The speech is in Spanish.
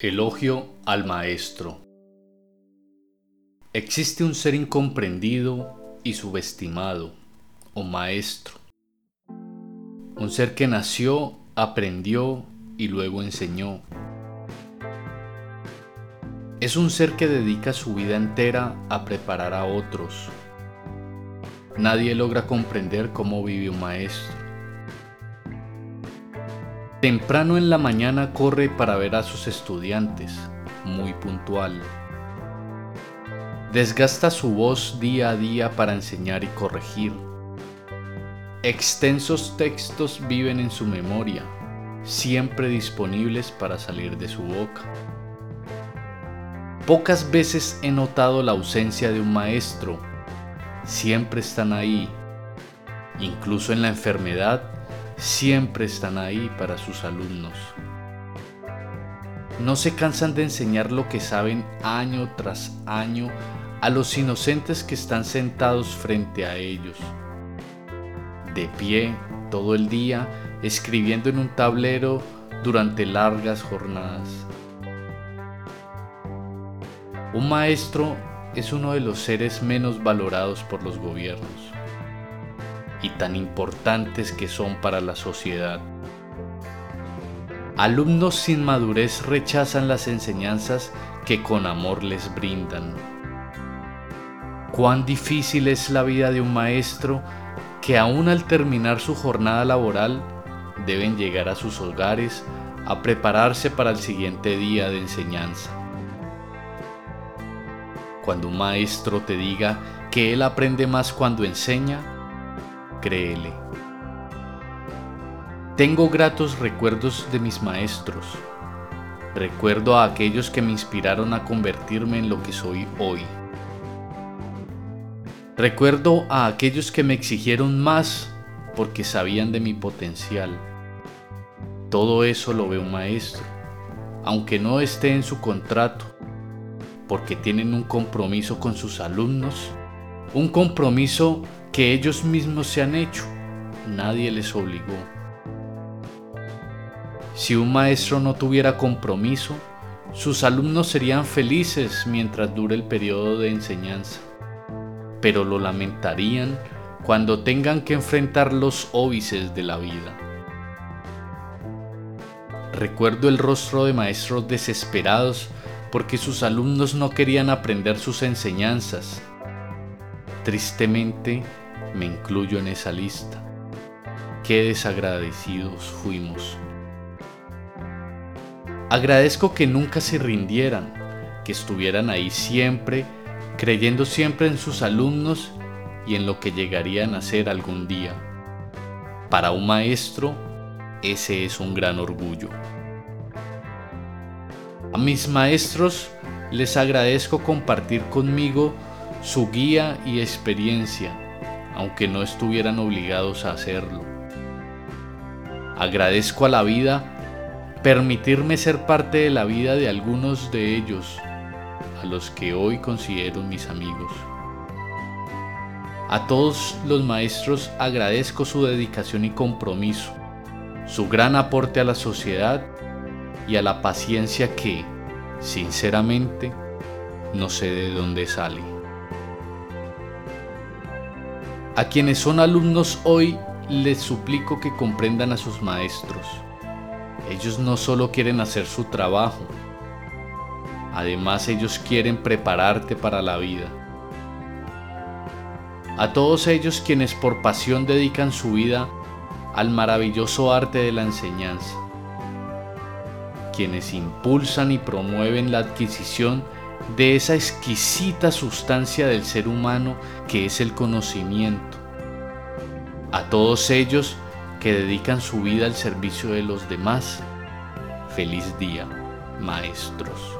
Elogio al Maestro. Existe un ser incomprendido y subestimado, o Maestro. Un ser que nació, aprendió y luego enseñó. Es un ser que dedica su vida entera a preparar a otros. Nadie logra comprender cómo vive un maestro. Temprano en la mañana corre para ver a sus estudiantes, muy puntual. Desgasta su voz día a día para enseñar y corregir. Extensos textos viven en su memoria, siempre disponibles para salir de su boca. Pocas veces he notado la ausencia de un maestro. Siempre están ahí, incluso en la enfermedad siempre están ahí para sus alumnos. No se cansan de enseñar lo que saben año tras año a los inocentes que están sentados frente a ellos. De pie todo el día, escribiendo en un tablero durante largas jornadas. Un maestro es uno de los seres menos valorados por los gobiernos y tan importantes que son para la sociedad. Alumnos sin madurez rechazan las enseñanzas que con amor les brindan. Cuán difícil es la vida de un maestro que aún al terminar su jornada laboral deben llegar a sus hogares a prepararse para el siguiente día de enseñanza. Cuando un maestro te diga que él aprende más cuando enseña, créele. Tengo gratos recuerdos de mis maestros. Recuerdo a aquellos que me inspiraron a convertirme en lo que soy hoy. Recuerdo a aquellos que me exigieron más porque sabían de mi potencial. Todo eso lo ve un maestro, aunque no esté en su contrato, porque tienen un compromiso con sus alumnos, un compromiso que ellos mismos se han hecho. Nadie les obligó. Si un maestro no tuviera compromiso, sus alumnos serían felices mientras dure el periodo de enseñanza, pero lo lamentarían cuando tengan que enfrentar los óbices de la vida. Recuerdo el rostro de maestros desesperados porque sus alumnos no querían aprender sus enseñanzas. Tristemente, me incluyo en esa lista. Qué desagradecidos fuimos. Agradezco que nunca se rindieran, que estuvieran ahí siempre, creyendo siempre en sus alumnos y en lo que llegarían a ser algún día. Para un maestro, ese es un gran orgullo. A mis maestros les agradezco compartir conmigo su guía y experiencia aunque no estuvieran obligados a hacerlo. Agradezco a la vida permitirme ser parte de la vida de algunos de ellos, a los que hoy considero mis amigos. A todos los maestros agradezco su dedicación y compromiso, su gran aporte a la sociedad y a la paciencia que, sinceramente, no sé de dónde sale. A quienes son alumnos hoy les suplico que comprendan a sus maestros. Ellos no solo quieren hacer su trabajo, además ellos quieren prepararte para la vida. A todos ellos quienes por pasión dedican su vida al maravilloso arte de la enseñanza, quienes impulsan y promueven la adquisición de esa exquisita sustancia del ser humano que es el conocimiento. A todos ellos que dedican su vida al servicio de los demás, feliz día, maestros.